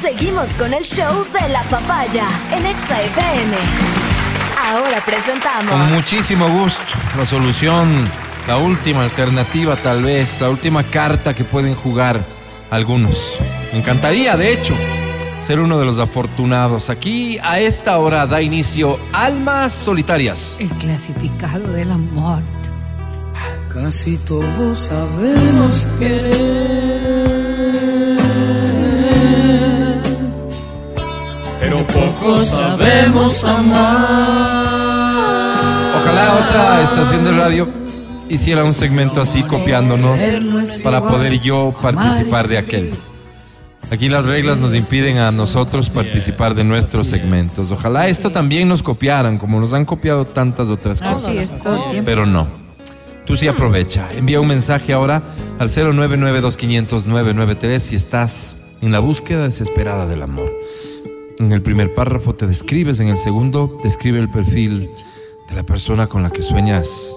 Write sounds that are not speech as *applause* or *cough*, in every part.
Seguimos con el show de la papaya en Exa FM. Ahora presentamos. Con muchísimo gusto, la solución, la última alternativa tal vez, la última carta que pueden jugar algunos. Me encantaría, de hecho, ser uno de los afortunados. Aquí a esta hora da inicio Almas Solitarias. El clasificado de la muerte. Casi todos sabemos querer, poco sabemos amar. Ojalá otra estación de radio hiciera un segmento así copiándonos para poder yo participar de aquel. Aquí las reglas nos impiden a nosotros participar de nuestros segmentos. Ojalá esto también nos copiaran, como nos han copiado tantas otras cosas. Pero no. Tú sí aprovecha. Envía un mensaje ahora al 099-2500-993 si estás en la búsqueda desesperada del amor. En el primer párrafo te describes, en el segundo describe el perfil de la persona con la que sueñas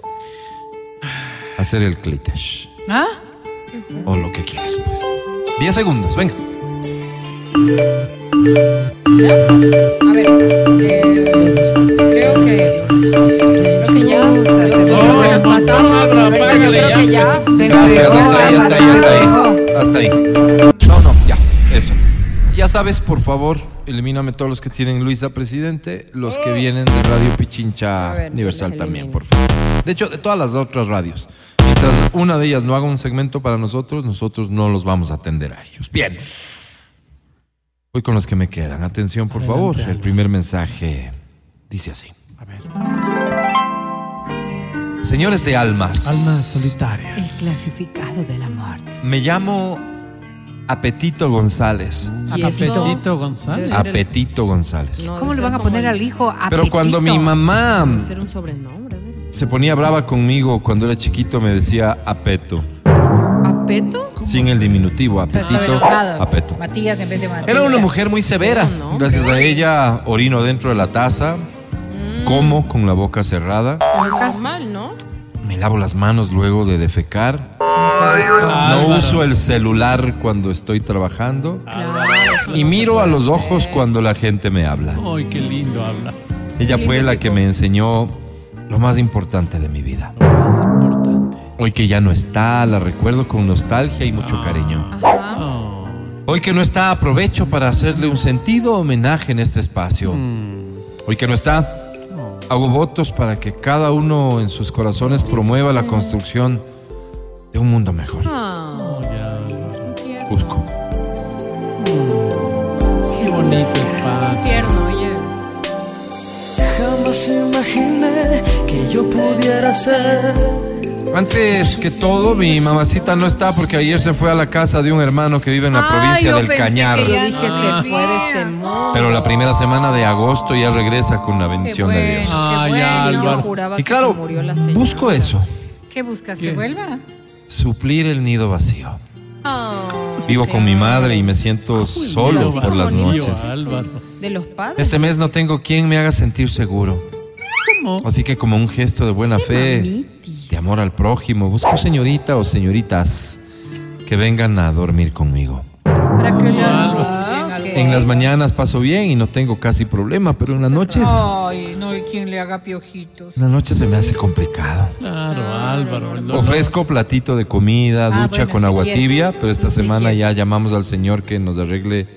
hacer el clitesh. ¿Ah? O lo que quieres, pues. 10 segundos, venga. A ver, eh, creo que. Creo que ya. No, pasamos. Creo ya. que ya. Gracias, hasta ahí, hasta ahí, hasta ahí. Hasta ahí. No, no, ya, eso. Ya sabes, por favor, elimíname todos los que tienen Luisa Presidente, los que vienen de Radio Pichincha A ver, Universal también, por favor. De hecho, de todas las otras radios. Mientras una de ellas no haga un segmento para nosotros, nosotros no los vamos a atender a ellos. Bien. Voy con los que me quedan. Atención, por favor. El primer mensaje dice así. Señores de almas. Almas solitarias. El clasificado de la muerte. Me llamo Apetito González. Apetito González. Apetito González. No, ¿Cómo le van a poner al hijo Pero cuando mi apetito? mamá ser un sobrenombre. se ponía brava conmigo cuando era chiquito, me decía apeto. ¿Apeto? Sin el diminutivo, apetito, apeto. Matías en vez de Matías. Era una mujer muy severa. Gracias a ella orino dentro de la taza, como con la boca cerrada, Normal, ¿no? me lavo las manos luego de defecar, no uso el celular cuando estoy trabajando Claro. eso y miro a los ojos cuando la gente me habla. Ay, qué lindo habla. Ella fue la que me enseñó lo más importante de mi vida. Más importante. Hoy que ya no está, la recuerdo con nostalgia y mucho cariño. Ajá. Oh. Hoy que no está, aprovecho para hacerle un sentido homenaje en este espacio. Hoy que no está, hago votos para que cada uno en sus corazones promueva la construcción de un mundo mejor. Ah, Oh, ya. Busco. Qué bonito espacio. tierno, oye. Jamás imaginé que yo pudiera ser Antes que todo, mi mamacita no está porque ayer se fue a la casa de un hermano que vive en la Ay, provincia yo del pensé Cañar. que Yo ya- dije, Ah. se fue de este mundo. Pero la primera semana de agosto ya regresa con la Qué bendición de Dios. qué Ah, ya, bueno. Juraba Y que claro, se murió la señora. busco eso, ¿Qué buscas? ¿Qué? ¿Que vuelva? Suplir el nido vacío. Ah, Vivo con mi madre y me siento solo por las noches. Álvaro. De los padres. Este mes no tengo quien me haga sentir seguro. ¿Cómo? Así que como un gesto de buena fe, de amor al prójimo, busco señorita o señoritas que vengan a dormir conmigo. Para que la... Ah, ok. En las mañanas paso bien y no tengo casi problema, pero en las noches, Ay, hay quien le haga piojitos. en las noches se me hace complicado. Claro, Álvaro. el dolor. Ofrezco platito de comida, Ah, ducha bueno, con si agua quiere. tibia, pero esta semana quiere. ya llamamos al señor que nos arregle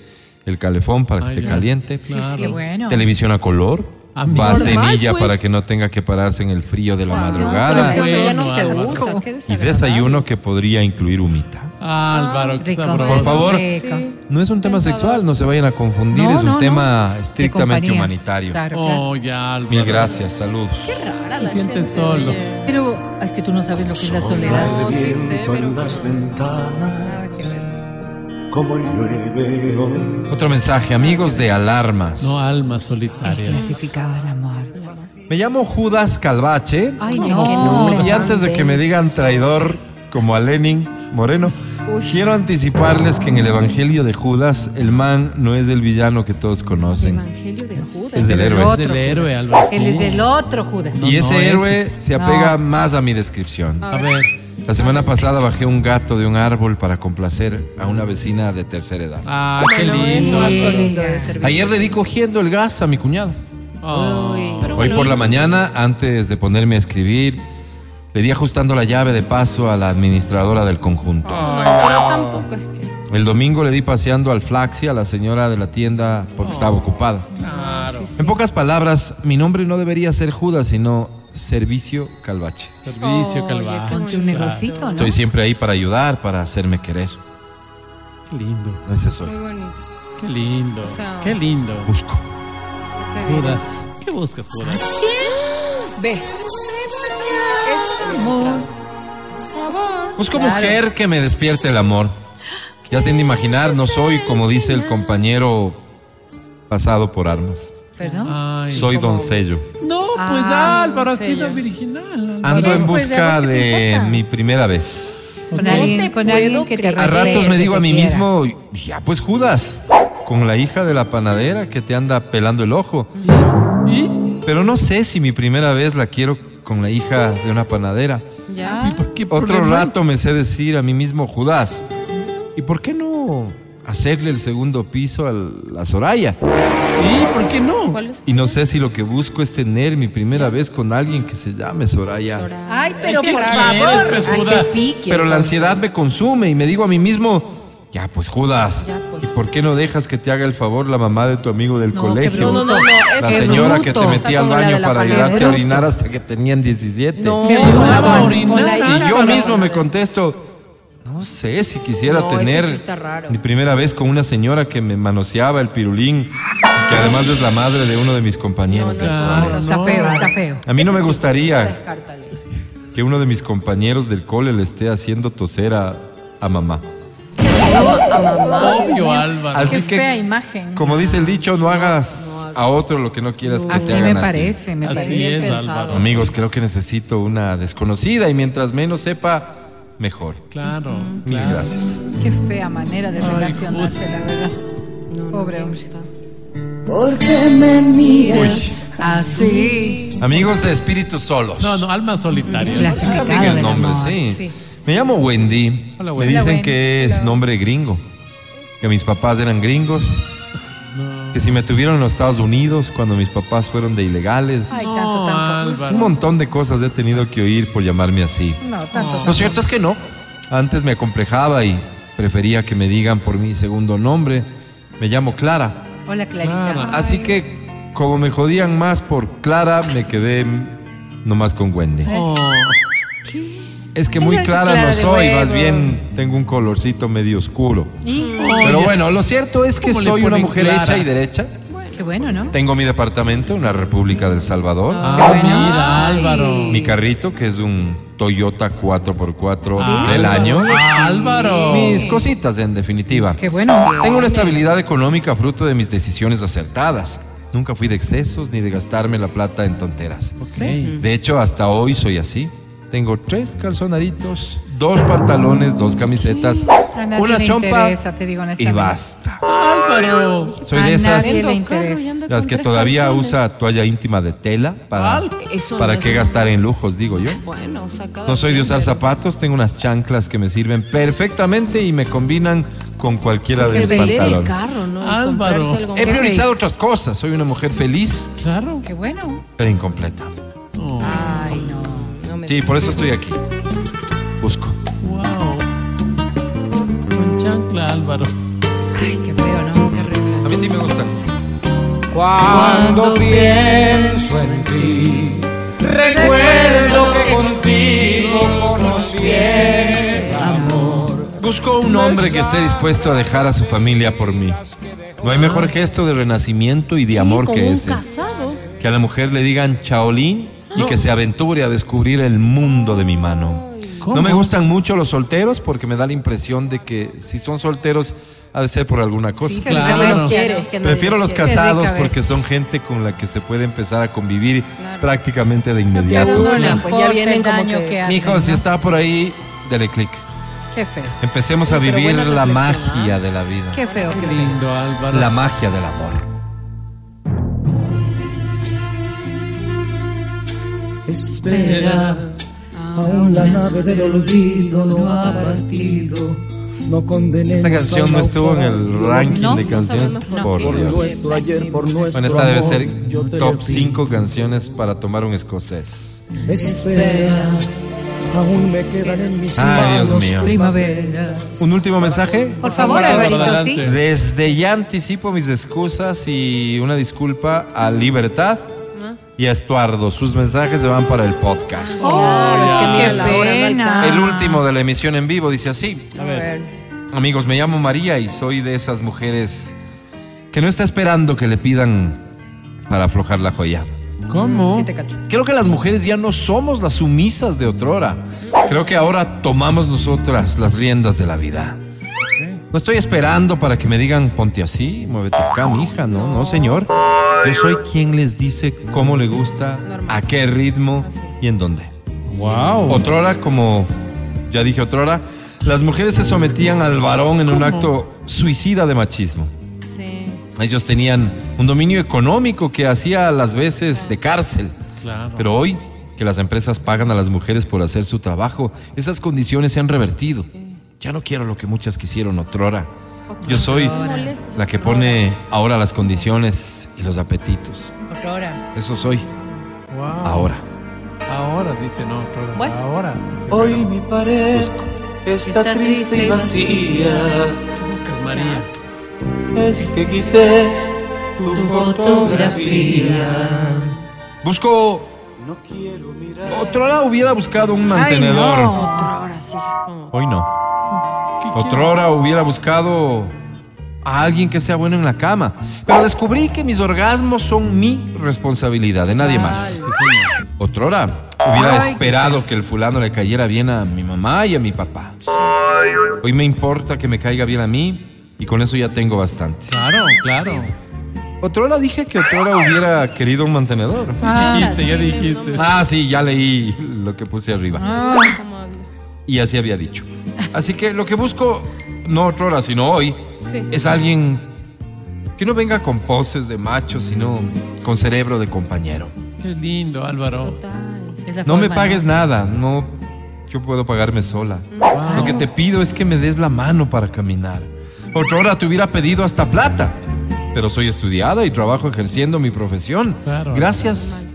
el calefón para que Ay, esté ya. caliente. Claro. Qué bueno. Televisión a color, Ah, mira. vasenilla pues. para que no tenga que pararse en el frío de la madrugada que eso ya no Bueno, se Álvaro. usa. qué y desagradable. desayuno que podría incluir humita. Álvaro, qué Rico. Por favor. Sí. No es un tema sexual, no se vayan a confundir, No, es un no, no. tema De estrictamente humanitario. Claro, claro. Oh, ya, Álvaro. Mil gracias, saludos. Rara Se la siente gente, solo. Pero es que tú no sabes lo que es la soledad. No, sí sé, pero en las ventanas nada que ver. como llueve hoy. Otro mensaje, amigos de alarmas. No almas El solitarias. clasificado de la muerte. Me llamo Judas Calvache Ay, no. qué nombre. y antes de que me digan traidor como a Lenin Moreno, quiero anticiparles que en el Evangelio de Judas el man no es el villano que todos conocen. Evangelio de Judas. Es del el héroe. Es del héroe. Álvaro. Él es del otro Judas. No, y ese no, es- héroe se apega No. más a mi descripción. A ver. La semana pasada bajé un gato de un árbol para complacer a una vecina de tercera edad. Ah, qué lindo. Ayer le di cogiendo el gas a mi cuñado. Oh. Hoy por la mañana, antes de ponerme a escribir, le di ajustando la llave de paso a la administradora del conjunto. Pero tampoco es que. El domingo le di paseando al Flaxi a la señora de la tienda porque estaba ocupada. Claro. En pocas palabras, mi nombre no debería ser Judas, sino Servicio Calvache. Servicio, Oye, calvache. qué Ponte un negocito, ¿no? Estoy siempre ahí para ayudar, para hacerme querer. Qué lindo. Ese soy. Muy bonito. Qué lindo. O sea- Qué lindo. Busco. Judas. ¿Qué buscas, Judas? Ve. Busco Claro. mujer que me despierte el amor. Ya sin imaginar, no soy, como dice el compañero, pasado por armas. ¿Perdón? Ay. Soy doncello. No, pues Ah, Álvaro, has sido virginal. Ando en Pues, ¿de busca te de mi primera vez. Con alguien, con alguien que te. A ratos me digo a mí quiera. mismo, ya pues Judas, con la hija de la panadera que te anda pelando el ojo. ¿Y? Pero no sé si mi primera vez la quiero con la hija de una panadera. Ya. ¿Y por qué Otro problema? rato me sé decir a mí mismo, Judas, ¿y por qué no hacerle el segundo piso a la Soraya? ¿Y por qué no? ¿Cuál es? Y no sé si lo que busco es tener mi primera vez con alguien que se llame Soraya. Ay, pero ¿Qué por quieres, favor. pues, Ay, pique, Pero la ansiedad me consume y me digo a mí mismo, ya pues Judas, Ya, pues. ¿y por qué no dejas que te haga el favor la mamá de tu amigo del No, qué colegio? No, no, no, no. La señora que te metía al Está baño para ayudarte a orinar hasta que tenían 17. No, Qué no, bruto. no, Y yo mismo me contesto, no sé si quisiera No, tener sí está mi primera vez con una señora que me manoseaba el pirulín, que además es la madre de uno de mis compañeros. de Claro, clase. Está no. feo, está feo. A mí no me gustaría que uno de mis compañeros del cole le esté haciendo toser a, a mamá. A mamá. Obvio, Álvaro. Así Qué que, fea imagen. como dice el dicho, no hagas a otro lo que no quieras que Así te hagan me parece, me Así parece. es. Álvaro. Amigos, creo que necesito una desconocida y mientras menos sepa, mejor. Claro. Mil claro. gracias. Qué fea manera de Ay, relacionarse, la verdad. No, no Pobre hombre. Porque me miras Así. Amigos de Espíritus Solos. No, no, alma solitaria. Clasificado el nombre, sí. Sí. Me llamo Wendy. Hola, Me Wendy. dicen Hola, que es nombre gringo. Que mis papás eran gringos. No. Que si me tuvieron en los Estados Unidos cuando mis papás fueron de ilegales. Ay, tanto, No, tanto. Un montón de cosas he tenido que oír por llamarme así. No, tanto, tanto. Lo cierto es que no. Antes me acomplejaba y prefería que me digan por mi segundo nombre. Me llamo Clara. Hola, Clarita. Clara. Así que, como me jodían más por Clara, me quedé nomás con Wendy. Oh. Es que muy clara clara no soy, más bien tengo un colorcito medio oscuro. Y- Pero bueno, lo cierto es que ¿Cómo le soy una mujer Clara? hecha y derecha. Qué bueno, ¿no? Tengo mi departamento en la República del Salvador. Ah, bueno. mira, Álvaro. Mi carrito, que es un Toyota 4x4 Ah, del año. Álvaro. Mis cositas, en definitiva. Qué bueno. Tengo una estabilidad económica fruto de mis decisiones acertadas. Nunca fui de excesos ni de gastarme la plata en tonteras. Ok. De hecho, hasta hoy soy así. Tengo tres calzonaditos, dos pantalones, dos camisetas, una chompa interesa, te digo y basta. Álvaro. Soy A de esas las que todavía calzones. usa toalla íntima de tela para, Al- Eso para no qué gastar en lujos, digo yo. Bueno, sacado. No soy de usar zapatos, tengo unas chanclas que me sirven perfectamente y me combinan con cualquiera de mis vender el pantalones. carro, ¿no? Álvaro. He priorizado otras cosas. Soy una mujer feliz, Claro. Qué bueno. pero incompleta. Me Sí, por eso estoy aquí. Busco. Wow. Con chancla, Álvaro. Ay, qué feo, ¿no? Terrible. A mí sí me gustan. Cuando pienso en ti, recuerdo que contigo conocí el amor. Busco un hombre que esté dispuesto a dejar a su familia por mí. No hay mejor gesto de renacimiento y de amor con que un ese. casado. Que a la mujer le digan chaolín y que se aventure a descubrir el mundo de mi mano. ¿Cómo? No me gustan mucho los solteros porque me da la impresión de que si son solteros ha de ser por alguna cosa. Sí, Que Claro. nadie los quiere, es que nadie Prefiero los quiere. casados porque son gente con la que se puede empezar a convivir Claro. prácticamente de inmediato. le Claro. Pues ya vienen como que- que hacen, Mijo, si ¿no? está por ahí, dele clic. Qué feo. Empecemos a Sí, vivir la magia ¿ah? de la vida. Qué feo, Qué lindo, Álvaro. La magia del amor. Espera, Aún la nave del olvido no ha partido. No condenemos Esta canción no estuvo en el ranking No, de canciones. por Dios. nuestro ayer, por nuestro Bueno, esta debe ser top pido. 5 canciones para tomar un escocés. Espera, aún me quedan en mis Ay, Dios mío. Primavera. ¿Un último mensaje? Por favor, Alvarito, adelante. sí. Desde ya anticipo mis excusas y una disculpa a Libertad y a Estuardo. Sus mensajes se van para el podcast. Ay, qué pena. El último de la emisión en vivo dice así. A ver. Amigos, me llamo María y soy de esas mujeres que no está esperando que le pidan para aflojar la joya. ¿Cómo? Sí te cacho. Creo que las mujeres ya no somos las sumisas de otrora. Creo que ahora tomamos nosotras las riendas de la vida. No estoy esperando para que me digan ponte así, muévete acá, mija, no, no, señor. Yo soy quien les dice cómo le gusta, Normal. a qué ritmo y en dónde. Wow. Otrora, como ya dije otrora, las mujeres se sometían al varón en un acto suicida de machismo. Sí. Ellos tenían un dominio económico que hacía a las veces de cárcel. Claro. Pero hoy que las empresas pagan a las mujeres por hacer su trabajo, esas condiciones se han revertido. Ya no quiero lo que muchas quisieron otrora. Yo soy la que otrora. pone ahora las condiciones y los apetitos. Otra hora. Eso soy Wow. ahora. Ahora dice no, Bueno. ahora. Hoy mi pared está, Está triste y vacía. ¿Qué buscas, María? Es que quité tu fotografía. Busco. No quiero mirar. Otrora hubiera buscado un Ay, mantenedor. no. Otra hora, sí. como- Hoy no. Otrora hubiera buscado a alguien que sea bueno en la cama. Pero descubrí que mis orgasmos son mi responsabilidad, de nadie más. Otrora hubiera esperado que el fulano le cayera bien a mi mamá y a mi papá. Hoy me importa que me caiga bien a mí y con eso ya tengo bastante. Claro, claro. Otrora dije que Otrora hubiera querido un mantenedor. dijiste, ya sí, dijiste. Ah, sí, ya leí lo que puse arriba. Y así había dicho. Así que lo que busco, no Otrora, sino hoy, Sí. es alguien que no venga con poses de macho, sino con cerebro de compañero. Qué lindo, Álvaro. Total. No me pagues nada, no, yo puedo pagarme sola. Wow. Lo que te pido es que me des la mano para caminar. Otra hora te hubiera pedido hasta plata, pero soy estudiada y trabajo ejerciendo mi profesión. Claro. Gracias.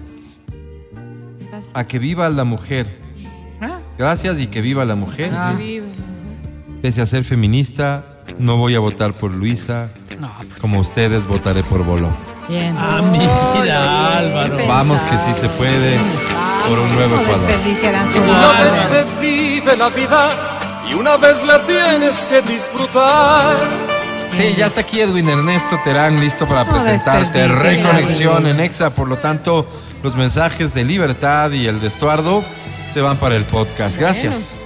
a que viva la mujer. Gracias y que viva la mujer. Ah. Vive. Pese a ser feminista, no voy a votar por Luisa. No, pues, Como ustedes votaré por Bolo. bien. Ah, mira, Álvaro. bien Vamos que sí se puede por un nuevo Ecuador. Una vez se vive la vida y una vez la tienes que disfrutar. Sí, ya está aquí Edwin Ernesto Terán listo para No presentarte Reconexión en Exa. Por lo tanto, los mensajes de libertad y el de Estuardo se van para el podcast. Gracias.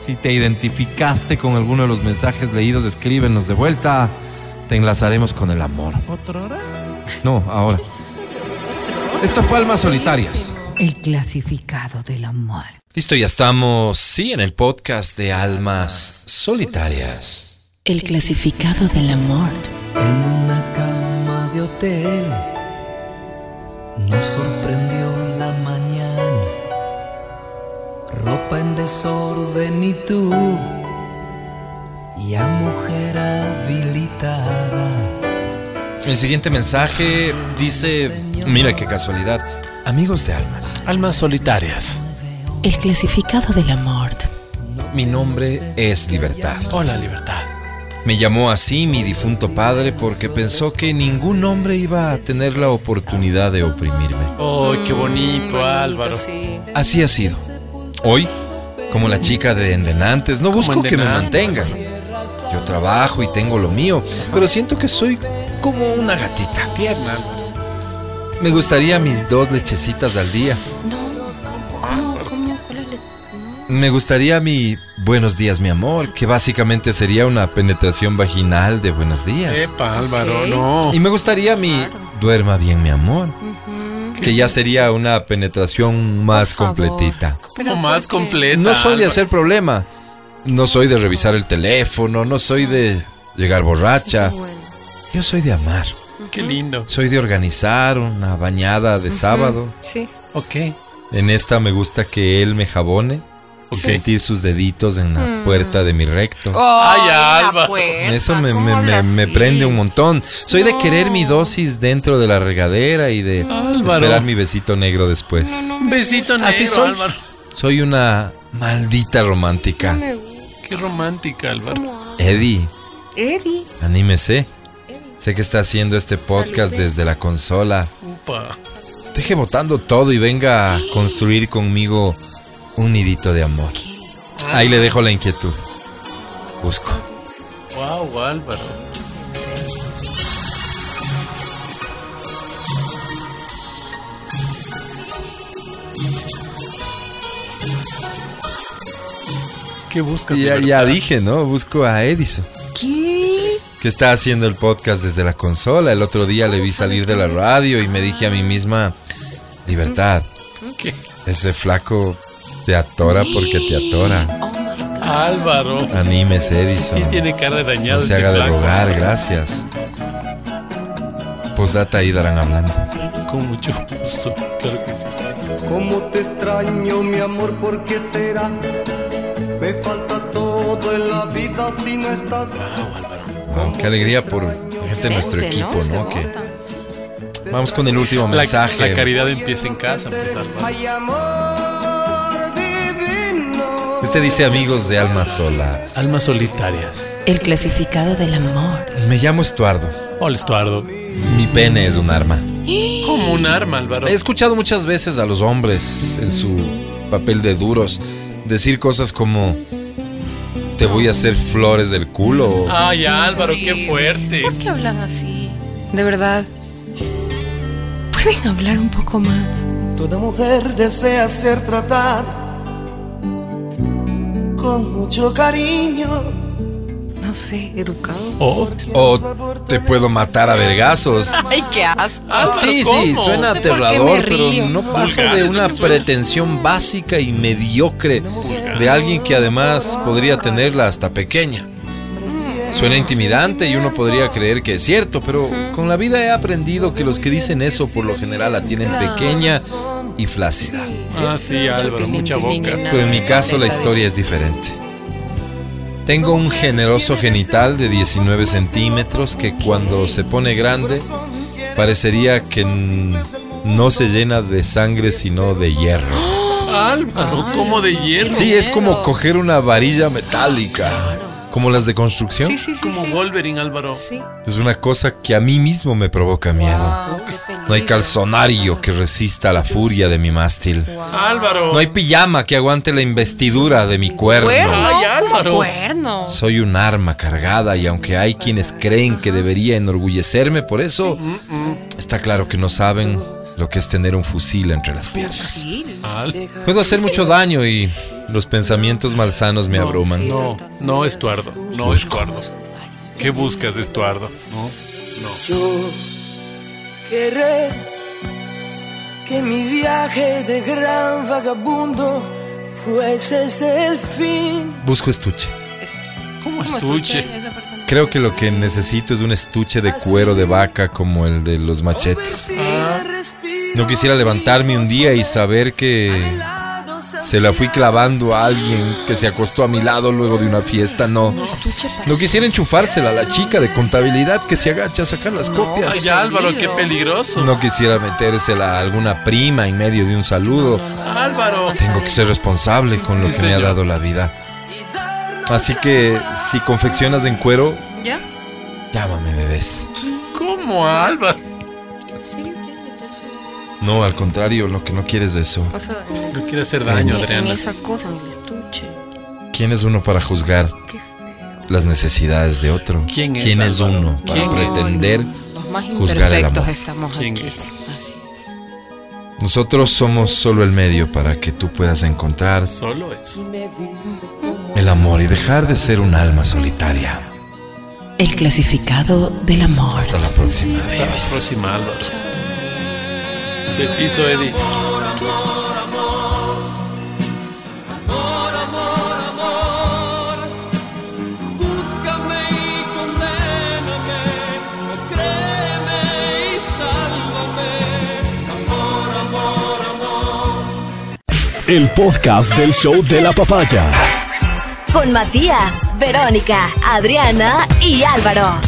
Si te identificaste con alguno de los mensajes leídos, escríbenos de vuelta. Te enlazaremos con el amor. ¿Otra hora? No, ahora. Esto fue Almas Solitarias. El clasificado de la muerte. Listo, ya estamos, sí, en el podcast de Almas Solitarias. El clasificado del amor. En una cama de hotel nos sorprendió Ropa en desorden y tú, ya mujer habilitada. El siguiente mensaje dice, mira qué casualidad, amigos de almas, Almas solitarias. El clasificado del amor. mi nombre es Libertad. Hola, libertad. Me llamó así mi difunto padre porque pensó que ningún hombre iba a tener la oportunidad de oprimirme. ¡Ay, qué bonito, Mm, Álvaro! Sí. Así ha sido. Hoy, como la chica de Endenantes, no busco que me mantengan. Yo trabajo y tengo lo mío, pero siento que soy como una gatita. Tierna. Me gustaría mis dos lechecitas al día. No. ¿Cómo? ¿Cómo? ¿Cuál es la- no. Me gustaría mi buenos días, mi amor, que básicamente sería una penetración vaginal de buenos días. Epa, Álvaro, no. Y me gustaría mi duerma bien, mi amor. Que ya sería una penetración más completita. Como más completa. No soy de hacer problema. No soy de revisar el teléfono, no soy de llegar borracha. Yo soy de amar. Qué lindo. Soy de organizar una bañada de sábado. Sí. Ok. En esta me gusta que él me jabone y sentir sus deditos en la puerta de mi recto. Ay, Alba. puerta, Eso me, ¿cómo me- me- me prende un montón. Soy de No. querer mi dosis dentro de la regadera y de Álvaro. esperar mi besito negro después. Un besito negro, Así soy. Álvaro. Soy una maldita romántica. No. Qué romántica, Álvaro. Eddie, Eddie. anímese. Sé que está haciendo este podcast Salute. desde la consola. Upa. Deje botando todo y venga a construir conmigo un nidito de amor. Ahí le dejo la inquietud. Busco. Wow, Álvaro. ¿Qué buscas? Ya, ya dije, ¿no? Busco a Edison. ¿Qué? que está haciendo el podcast desde la consola. El otro día le vi salir de la radio y me dije a mí misma, libertad, ¿Qué? ese flaco te atora porque te atora. Oh my God. Álvaro. Anímese, Edison. Sí tiene cara de dañado. No se este haga de rogar, gracias. Postdata ahí darán hablando. Con mucho gusto. Claro que sí. Cómo te extraño, mi amor, ¿por qué será? Me falta todo en la vida si no estás. Wow, Álvaro. Wow, qué alegría por gente de nuestro equipo, ¿no? Que vamos con el último La, mensaje. la caridad empieza en casa, pues, Álvaro. Este dice amigos de almas solas. Almas solitarias. El clasificado del amor. Me llamo Estuardo. Hola, Estuardo. Mi pene es un arma. Como un arma, Álvaro. He escuchado muchas veces a los hombres en su papel de duros decir cosas como te voy a hacer flores del culo. Ay, Álvaro, qué fuerte. ¿Por qué hablan así? De verdad. ¿Pueden hablar un poco más? Toda mujer desea ser tratada con mucho cariño. No sé, educado. Oh, o te puedo matar a vergazos. Ay, qué asco. Álvaro, Sí, sí, suena No sé aterrador, pero no pasa de una pretensión básica y mediocre de alguien que además podría tenerla hasta pequeña. Suena intimidante y uno podría creer que es cierto, pero con la vida he aprendido que los que dicen eso por lo general la tienen pequeña y flácida. Ah, sí, Álvaro, mucha boca. Pero en mi caso la historia es diferente. Tengo un generoso genital de 19 centímetros que cuando se pone grande parecería que no se llena de sangre sino de hierro. *gasps* Álvaro, como de hierro. Sí, es como coger una varilla metálica, como las de construcción. Sí, sí, sí. Como sí. Wolverine, Álvaro. Sí. Es una cosa que a mí mismo me provoca miedo. Wow, No hay calzonario que resista la furia de mi mástil. Álvaro. No hay pijama que aguante la investidura de mi cuerno. ¿Cuerno? Ay, Álvaro. Cuerno. Soy un arma cargada y aunque hay quienes creen que debería enorgullecerme por eso, está claro que no saben lo que es tener un fusil entre las piernas. Puedo hacer mucho daño y los pensamientos malsanos me abruman. No, no, Estuardo. No, Estuardo. ¿Qué buscas, Estuardo? No, no. Querer que mi viaje de gran vagabundo fuese ese el fin. Busco estuche. ¿Cómo ¿Cómo estuche? Creo que lo que necesito es un estuche de cuero de vaca como el de los machetes. Ah. No quisiera levantarme un día y saber que se la fui clavando a alguien que se acostó a mi lado luego de una fiesta. No. No quisiera enchufársela a la chica de contabilidad que se agacha a sacar las copias. Ay, Álvaro, qué peligroso. No quisiera metérsela a alguna prima en medio de un saludo. Álvaro. Tengo que ser responsable con lo Sí, que me ha dado la vida. Así que si confeccionas en cuero, ¿Ya? llámame bebés. ¿Cómo, Álvaro? No, al contrario, lo que no quieres es eso. O sea, en, No quiere hacer daño, en Adriana. esa cosa, en el estuche. ¿Quién es uno para juzgar las necesidades de otro? ¿Quién es, Álvaro? uno para ¿Quién es? pretender? Los más juzgar el imperfectos amor? estamos ¿Quién aquí. es? Así es. Nosotros somos solo el medio para que tú puedas encontrar Solo eso. el amor y dejar de ser un alma solitaria. El clasificado del amor. Hasta la próxima, Hasta la próxima, Álvaro. Amor, amor, amor. el podcast del show de la papaya. Con Matías, Verónica, Adriana y Álvaro.